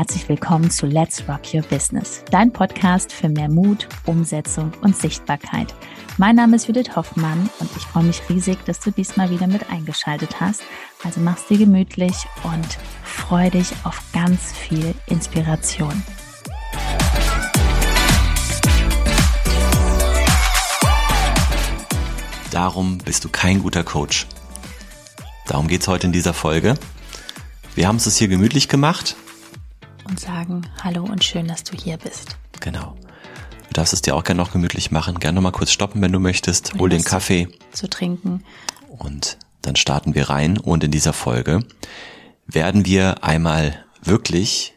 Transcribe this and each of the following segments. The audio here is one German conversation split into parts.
herzlich willkommen zu Let's Rock Your Business, dein Podcast für mehr Mut, Umsetzung und Sichtbarkeit. Mein Name ist Judith Hoffmann und ich freue mich riesig, dass du diesmal wieder mit eingeschaltet hast. Also mach's dir gemütlich und freu dich auf ganz viel Inspiration. Darum bist du kein guter Coach. Darum geht's heute in dieser Folge. Wir haben es hier gemütlich gemacht. Und sagen Hallo und schön, dass du hier bist. Genau. Du darfst es dir auch gerne noch gemütlich machen. Gerne noch mal kurz stoppen, wenn du möchtest. Hol den Kaffee. Zu, zu trinken. Und dann starten wir rein. Und in dieser Folge werden wir einmal wirklich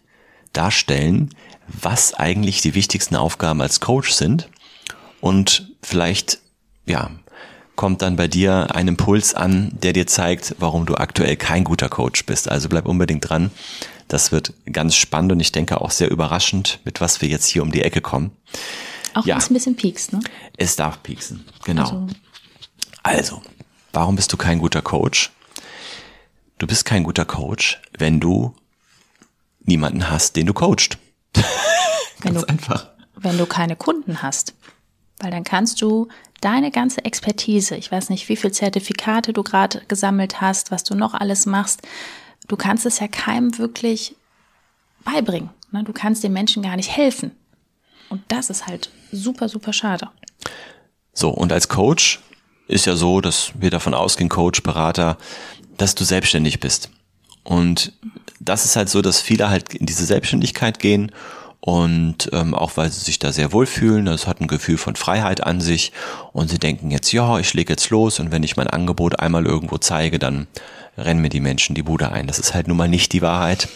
darstellen, was eigentlich die wichtigsten Aufgaben als Coach sind. Und vielleicht, ja, kommt dann bei dir ein Impuls an, der dir zeigt, warum du aktuell kein guter Coach bist. Also bleib unbedingt dran. Das wird ganz spannend und ich denke auch sehr überraschend, mit was wir jetzt hier um die Ecke kommen. Auch ja. ein bisschen piekst, ne? Es darf pieksen, genau. Also. also, warum bist du kein guter Coach? Du bist kein guter Coach, wenn du niemanden hast, den du coacht. Ganz du, einfach. Wenn du keine Kunden hast. Weil dann kannst du deine ganze Expertise, ich weiß nicht, wie viele Zertifikate du gerade gesammelt hast, was du noch alles machst, du kannst es ja keinem wirklich beibringen. Ne? Du kannst den Menschen gar nicht helfen. Und das ist halt super, super schade. So, und als Coach ist ja so, dass wir davon ausgehen, Coach, Berater, dass du selbstständig bist. Und das ist halt so, dass viele halt in diese Selbstständigkeit gehen und ähm, auch weil sie sich da sehr wohlfühlen, das hat ein Gefühl von Freiheit an sich und sie denken jetzt, ja, ich lege jetzt los und wenn ich mein Angebot einmal irgendwo zeige, dann rennen mir die Menschen die Bude ein. Das ist halt nun mal nicht die Wahrheit.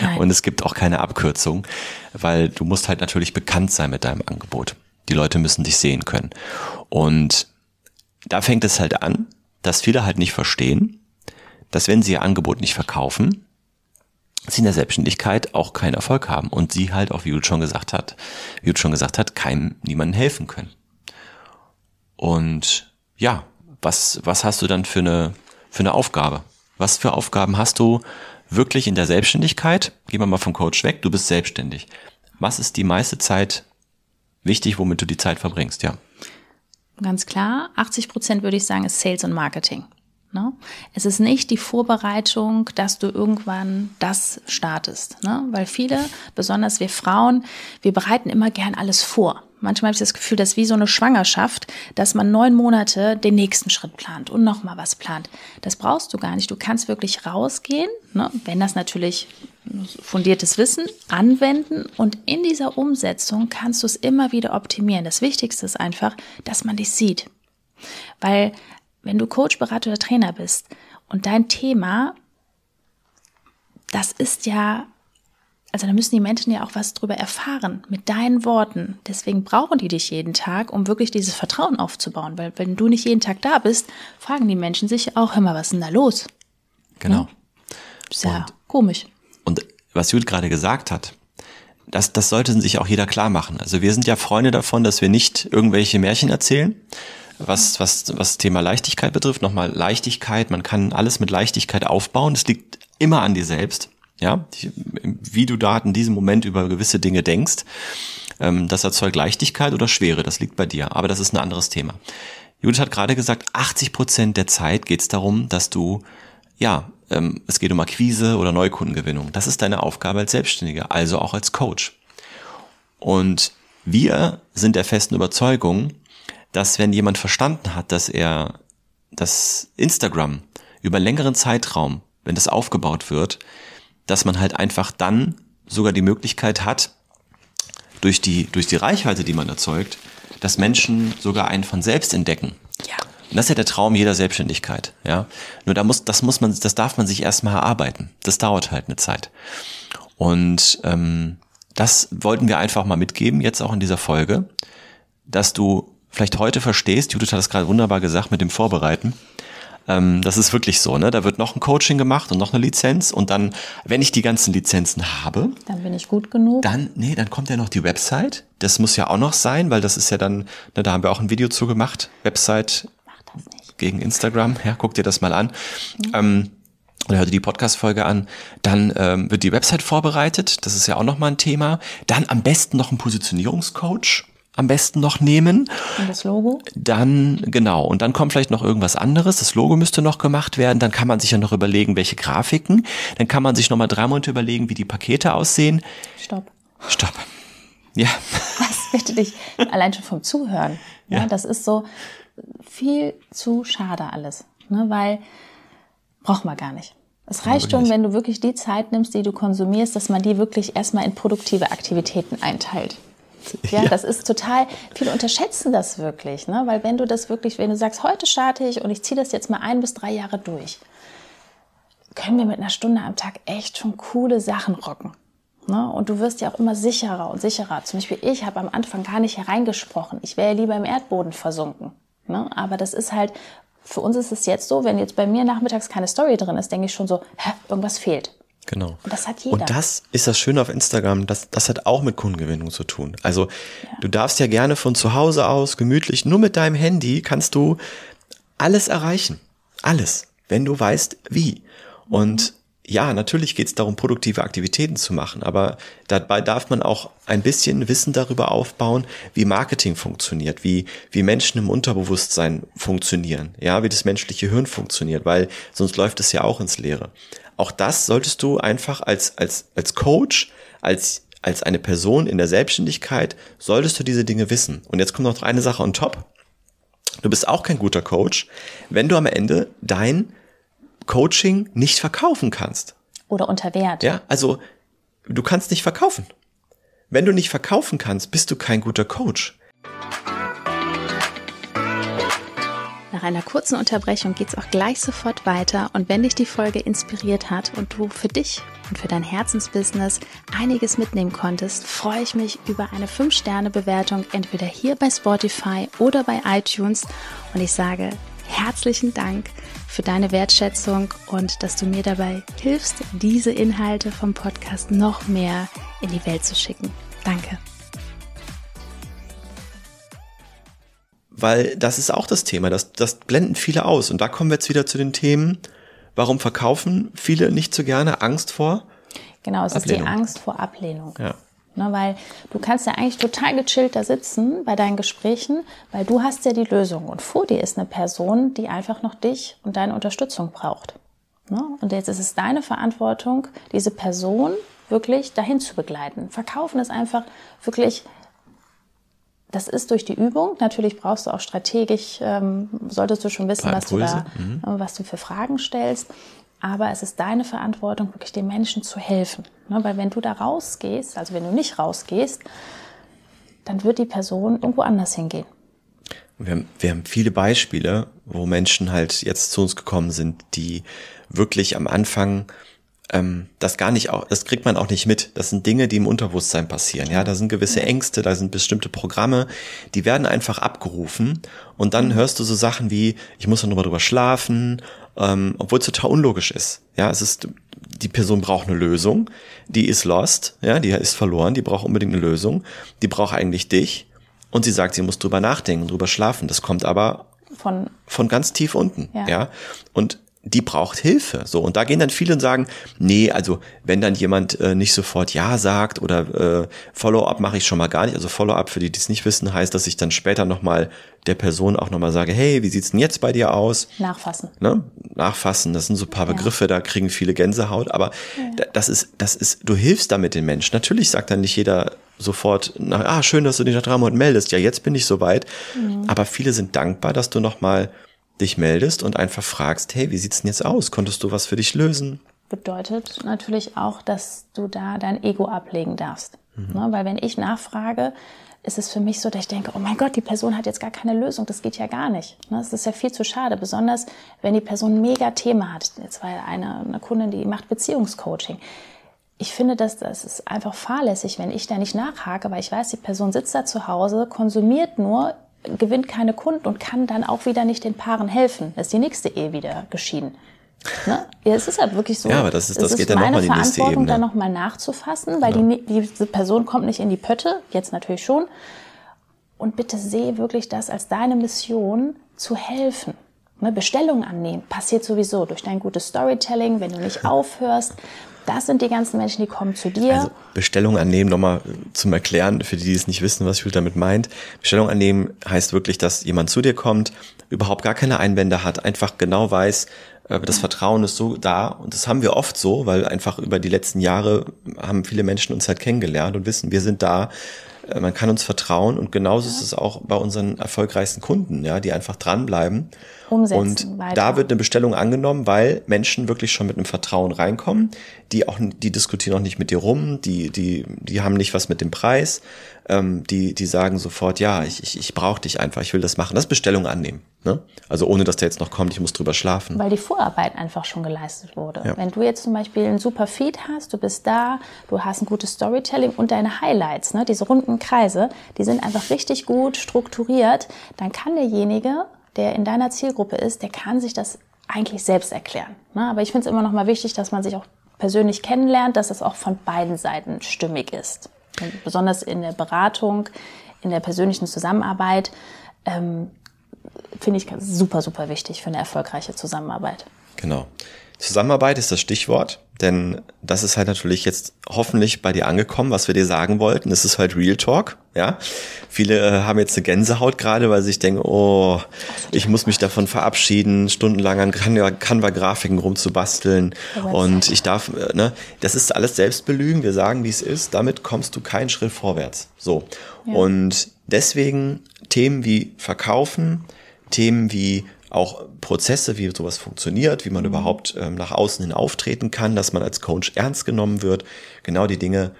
Nein. Und es gibt auch keine Abkürzung, weil du musst halt natürlich bekannt sein mit deinem Angebot. Die Leute müssen dich sehen können. Und da fängt es halt an, dass viele halt nicht verstehen, dass wenn sie ihr Angebot nicht verkaufen, sie in der Selbstständigkeit auch keinen Erfolg haben und sie halt auch, wie Judith schon gesagt hat, wie Judith schon gesagt hat, keinem, niemandem helfen können. Und ja, was, was hast du dann für eine, für eine Aufgabe? Was für Aufgaben hast du wirklich in der Selbstständigkeit? Gehen wir mal vom Coach weg, du bist selbstständig. Was ist die meiste Zeit wichtig, womit du die Zeit verbringst, ja? Ganz klar, 80 Prozent würde ich sagen, ist Sales und Marketing. Ne? Es ist nicht die Vorbereitung, dass du irgendwann das startest. Ne? Weil viele, besonders wir Frauen, wir bereiten immer gern alles vor. Manchmal habe ich das Gefühl, dass wie so eine Schwangerschaft, dass man neun Monate den nächsten Schritt plant und nochmal was plant. Das brauchst du gar nicht. Du kannst wirklich rausgehen, ne? wenn das natürlich fundiertes Wissen anwenden und in dieser Umsetzung kannst du es immer wieder optimieren. Das Wichtigste ist einfach, dass man dich sieht. Weil wenn du Coach, Berater oder Trainer bist und dein Thema, das ist ja, also da müssen die Menschen ja auch was drüber erfahren mit deinen Worten. Deswegen brauchen die dich jeden Tag, um wirklich dieses Vertrauen aufzubauen. Weil wenn du nicht jeden Tag da bist, fragen die Menschen sich auch immer, was ist denn da los? Genau. Ja? Ist ja und, komisch. Und was Judith gerade gesagt hat, das, das sollte sich auch jeder klar machen. Also wir sind ja Freunde davon, dass wir nicht irgendwelche Märchen erzählen, was, was, was Thema Leichtigkeit betrifft, nochmal Leichtigkeit, man kann alles mit Leichtigkeit aufbauen. Es liegt immer an dir selbst. Ja, wie du da in diesem Moment über gewisse Dinge denkst, ähm, das erzeugt Leichtigkeit oder Schwere, das liegt bei dir. Aber das ist ein anderes Thema. Judith hat gerade gesagt, 80 Prozent der Zeit geht es darum, dass du, ja, ähm, es geht um Akquise oder Neukundengewinnung. Das ist deine Aufgabe als Selbstständiger, also auch als Coach. Und wir sind der festen Überzeugung, dass wenn jemand verstanden hat, dass er das Instagram über einen längeren Zeitraum, wenn das aufgebaut wird, dass man halt einfach dann sogar die Möglichkeit hat, durch die, durch die Reichweite, die man erzeugt, dass Menschen sogar einen von selbst entdecken. Ja. Und das ist ja der Traum jeder Selbstständigkeit, ja. Nur da muss, das muss man, das darf man sich erstmal erarbeiten. Das dauert halt eine Zeit. Und ähm, das wollten wir einfach mal mitgeben, jetzt auch in dieser Folge, dass du vielleicht heute verstehst, Judith hat es gerade wunderbar gesagt mit dem Vorbereiten. Ähm, das ist wirklich so, ne? Da wird noch ein Coaching gemacht und noch eine Lizenz und dann, wenn ich die ganzen Lizenzen habe, dann bin ich gut genug. Dann, nee, dann kommt ja noch die Website. Das muss ja auch noch sein, weil das ist ja dann, ne, da haben wir auch ein Video zu gemacht. Website gegen Instagram. Ja, guck dir das mal an. Mhm. Ähm, oder hör dir die Podcast-Folge an, dann ähm, wird die Website vorbereitet, das ist ja auch nochmal ein Thema. Dann am besten noch ein Positionierungscoach am besten noch nehmen. Und das Logo? Dann, genau. Und dann kommt vielleicht noch irgendwas anderes. Das Logo müsste noch gemacht werden. Dann kann man sich ja noch überlegen, welche Grafiken. Dann kann man sich nochmal drei Monate überlegen, wie die Pakete aussehen. Stopp. Stopp. Ja. Was bitte dich allein schon vom Zuhören. Ja. ja. das ist so viel zu schade alles. Ne, weil braucht man gar nicht. Es reicht schon, wenn du wirklich die Zeit nimmst, die du konsumierst, dass man die wirklich erstmal in produktive Aktivitäten einteilt. Ja, ja, das ist total, viele unterschätzen das wirklich, ne? weil wenn du das wirklich, wenn du sagst, heute starte ich und ich ziehe das jetzt mal ein bis drei Jahre durch, können wir mit einer Stunde am Tag echt schon coole Sachen rocken. Ne? Und du wirst ja auch immer sicherer und sicherer. Zum Beispiel ich habe am Anfang gar nicht hereingesprochen. Ich wäre ja lieber im Erdboden versunken. Ne? Aber das ist halt, für uns ist es jetzt so, wenn jetzt bei mir nachmittags keine Story drin ist, denke ich schon so, hä, irgendwas fehlt. Genau. Und das hat jeder. Und das ist das Schöne auf Instagram, das, das hat auch mit Kundengewinnung zu tun. Also ja. du darfst ja gerne von zu Hause aus gemütlich, nur mit deinem Handy kannst du alles erreichen. Alles. Wenn du weißt, wie. Und ja, natürlich geht es darum, produktive Aktivitäten zu machen, aber dabei darf man auch ein bisschen Wissen darüber aufbauen, wie Marketing funktioniert, wie, wie Menschen im Unterbewusstsein funktionieren, ja, wie das menschliche Hirn funktioniert, weil sonst läuft es ja auch ins Leere. Auch das solltest du einfach als, als, als Coach, als, als eine Person in der Selbstständigkeit, solltest du diese Dinge wissen. Und jetzt kommt noch eine Sache on top. Du bist auch kein guter Coach, wenn du am Ende dein Coaching nicht verkaufen kannst. Oder unter Wert. Ja, also du kannst nicht verkaufen. Wenn du nicht verkaufen kannst, bist du kein guter Coach. Nach einer kurzen Unterbrechung geht es auch gleich sofort weiter und wenn dich die Folge inspiriert hat und du für dich und für dein Herzensbusiness einiges mitnehmen konntest, freue ich mich über eine 5-Sterne-Bewertung entweder hier bei Spotify oder bei iTunes und ich sage herzlichen Dank für deine Wertschätzung und dass du mir dabei hilfst, diese Inhalte vom Podcast noch mehr in die Welt zu schicken. Danke. weil das ist auch das Thema, das, das blenden viele aus. Und da kommen wir jetzt wieder zu den Themen, warum verkaufen viele nicht so gerne Angst vor? Genau, es Ablehnung. ist die Angst vor Ablehnung. Ja. Ne, weil du kannst ja eigentlich total gechillt da sitzen bei deinen Gesprächen, weil du hast ja die Lösung und vor dir ist eine Person, die einfach noch dich und deine Unterstützung braucht. Ne? Und jetzt ist es deine Verantwortung, diese Person wirklich dahin zu begleiten. Verkaufen ist einfach wirklich das ist durch die Übung. Natürlich brauchst du auch strategisch, ähm, solltest du schon wissen, was du, da, mhm. Was du für Fragen stellst. Aber es ist deine Verantwortung, wirklich den Menschen zu helfen. Ne? Weil wenn du da rausgehst, also wenn du nicht rausgehst, dann wird die Person irgendwo anders hingehen. Wir haben, wir haben viele Beispiele, wo Menschen halt jetzt zu uns gekommen sind, die wirklich am Anfang ähm, das gar nicht auch, das kriegt man auch nicht mit. Das sind Dinge, die im Unterbewusstsein passieren. Ja, da sind gewisse Ängste, da sind bestimmte Programme, die werden einfach abgerufen und dann hörst du so Sachen wie, ich muss noch drüber schlafen, ähm, obwohl es total unlogisch ist. Ja, es ist, die Person braucht eine Lösung, die ist lost, ja, die ist verloren, die braucht unbedingt eine Lösung, die braucht eigentlich dich und sie sagt, sie muss drüber nachdenken, drüber schlafen. Das kommt aber von, von ganz tief unten, ja. ja. Und die braucht Hilfe. So, und da gehen dann viele und sagen, nee, also wenn dann jemand äh, nicht sofort Ja sagt oder äh, Follow-up mache ich schon mal gar nicht. Also Follow-up, für die, die es nicht wissen, heißt, dass ich dann später nochmal der Person auch nochmal sage, hey, wie sieht's denn jetzt bei dir aus? Nachfassen. Ne? Nachfassen, das sind so ein paar Begriffe, ja. da kriegen viele Gänsehaut, aber ja. das ist, das ist, du hilfst damit den Menschen. Natürlich sagt dann nicht jeder sofort, nach, ah, schön, dass du dich nach drei Monaten meldest. Ja, jetzt bin ich soweit. Mhm. Aber viele sind dankbar, dass du nochmal dich meldest und einfach fragst, hey, wie sieht's denn jetzt aus? Konntest du was für dich lösen? Bedeutet natürlich auch, dass du da dein Ego ablegen darfst. Mhm. Ne? Weil wenn ich nachfrage, ist es für mich so, dass ich denke, oh mein Gott, die Person hat jetzt gar keine Lösung, das geht ja gar nicht. Ne? Das ist ja viel zu schade, besonders wenn die Person ein mega Thema hat. Jetzt war eine, eine Kundin, die macht Beziehungscoaching. Ich finde, dass das ist einfach fahrlässig, wenn ich da nicht nachhake, weil ich weiß, die Person sitzt da zu Hause, konsumiert nur gewinnt keine Kunden und kann dann auch wieder nicht den Paaren helfen. Ist die nächste Ehe wieder geschieden. Ne? Ja, es ist halt wirklich so. Ja, aber das ist, das geht dann nochmal in die nächste Ebene. Verantwortung, da nochmal nachzufassen, weil ja. die, diese Person kommt nicht in die Pötte, jetzt natürlich schon. Und bitte sehe wirklich das als deine Mission, zu helfen. Ne, Bestellungen annehmen passiert sowieso durch dein gutes Storytelling, wenn du nicht aufhörst. Das sind die ganzen Menschen, die kommen zu dir. Also Bestellung annehmen, nochmal zum Erklären, für die, die es nicht wissen, was Jules damit meint. Bestellung annehmen heißt wirklich, dass jemand zu dir kommt, überhaupt gar keine Einwände hat, einfach genau weiß, äh, das Vertrauen ist so da und das haben wir oft so, weil einfach über die letzten Jahre haben viele Menschen uns halt kennengelernt und wissen, wir sind da, äh, man kann uns vertrauen und genauso ja. ist es auch bei unseren erfolgreichsten Kunden, ja, die einfach dranbleiben. Umsetzen, und weiter. da wird eine Bestellung angenommen, weil Menschen wirklich schon mit einem Vertrauen reinkommen, die auch, die diskutieren auch nicht mit dir rum, die, die, die haben nicht was mit dem Preis, ähm, die, die sagen sofort, ja, ich, ich, ich brauche dich einfach, ich will das machen. Das Bestellung annehmen. Ne? Also ohne, dass der jetzt noch kommt, ich muss drüber schlafen. Weil die Vorarbeit einfach schon geleistet wurde. Ja. Wenn du jetzt zum Beispiel einen super Feed hast, du bist da, du hast ein gutes Storytelling und deine Highlights, ne, diese runden Kreise, die sind einfach richtig gut strukturiert, dann kann derjenige, der in deiner Zielgruppe ist, der kann sich das eigentlich selbst erklären. Ne? Aber ich finde es immer noch mal wichtig, dass man sich auch persönlich kennenlernt, dass es auch von beiden Seiten stimmig ist. Und besonders in der Beratung, in der persönlichen Zusammenarbeit ähm, finde ich super, super wichtig für eine erfolgreiche Zusammenarbeit. Genau. Zusammenarbeit ist das Stichwort, denn das ist halt natürlich jetzt hoffentlich bei dir angekommen, was wir dir sagen wollten. Es ist halt Real Talk, ja. Viele äh, haben jetzt eine Gänsehaut gerade, weil sie sich denken, oh, ich muss mich davon verabschieden, stundenlang an Canva-Grafiken rumzubasteln und ich darf, äh, ne, das ist alles Selbstbelügen. Wir sagen, wie es ist. Damit kommst du keinen Schritt vorwärts. So. Ja. Und deswegen Themen wie Verkaufen, Themen wie auch Prozesse, wie sowas funktioniert, wie man mhm. überhaupt ähm, nach außen hin auftreten kann, dass man als Coach ernst genommen wird. Genau die Dinge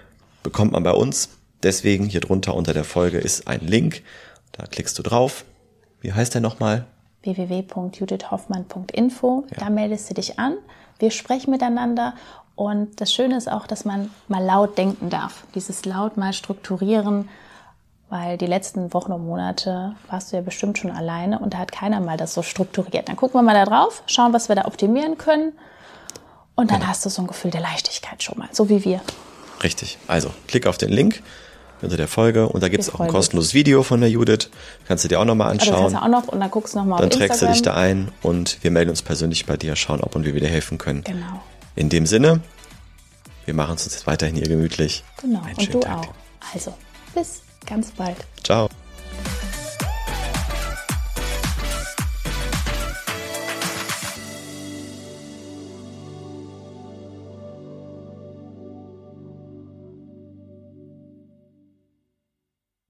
bekommt man bei uns. Deswegen hier drunter unter der Folge ist ein Link. Da klickst du drauf. Wie heißt der nochmal? www.judithhoffmann.info. Ja. Da meldest du dich an. Wir sprechen miteinander. Und das Schöne ist auch, dass man mal laut denken darf. Dieses laut mal strukturieren weil die letzten Wochen und Monate warst du ja bestimmt schon alleine und da hat keiner mal das so strukturiert. Dann gucken wir mal da drauf, schauen, was wir da optimieren können und dann genau. hast du so ein Gefühl der Leichtigkeit schon mal, so wie wir. Richtig. Also klick auf den Link unter der Folge und da gibt es auch ein kostenloses Video von der Judith. Kannst du dir auch nochmal anschauen. Also auch noch und dann guckst du nochmal Dann trägst du dich da ein und wir melden uns persönlich bei dir, schauen, ob und wie wir dir helfen können. Genau. In dem Sinne, wir machen es uns jetzt weiterhin hier gemütlich. Genau. und du auch. Also, bis ganz bald. Ciao.